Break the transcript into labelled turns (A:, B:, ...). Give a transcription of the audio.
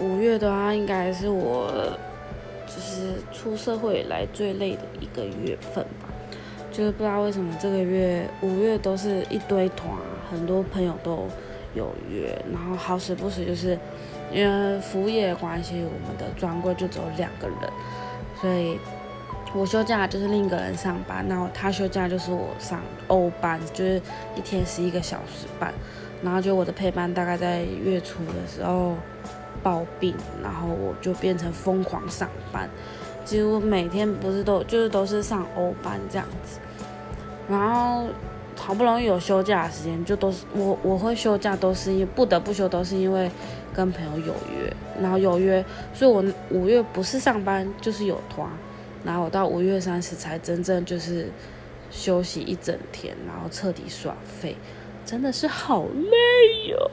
A: 五月的话，应该是我就是出社会以来最累的一个月份吧。就是不知道为什么这个月五月都是一堆团，很多朋友都有约，然后好死不死就是因为服务业的关系，我们的专柜就只有两个人，所以我休假就是另一个人上班，然后他休假就是我上欧班，就是一天十一个小时半，然后就我的配班大概在月初的时候暴病，然后我就变成疯狂上班，几乎每天不是都就是都是上欧班这样子。然后好不容易有休假的时间，就都是我我会休假，都是因不得不休，都是因为跟朋友有约，然后有约，所以我五月不是上班就是有团，然后我到五月三十才真正就是休息一整天，然后彻底耍废，真的是好累哟。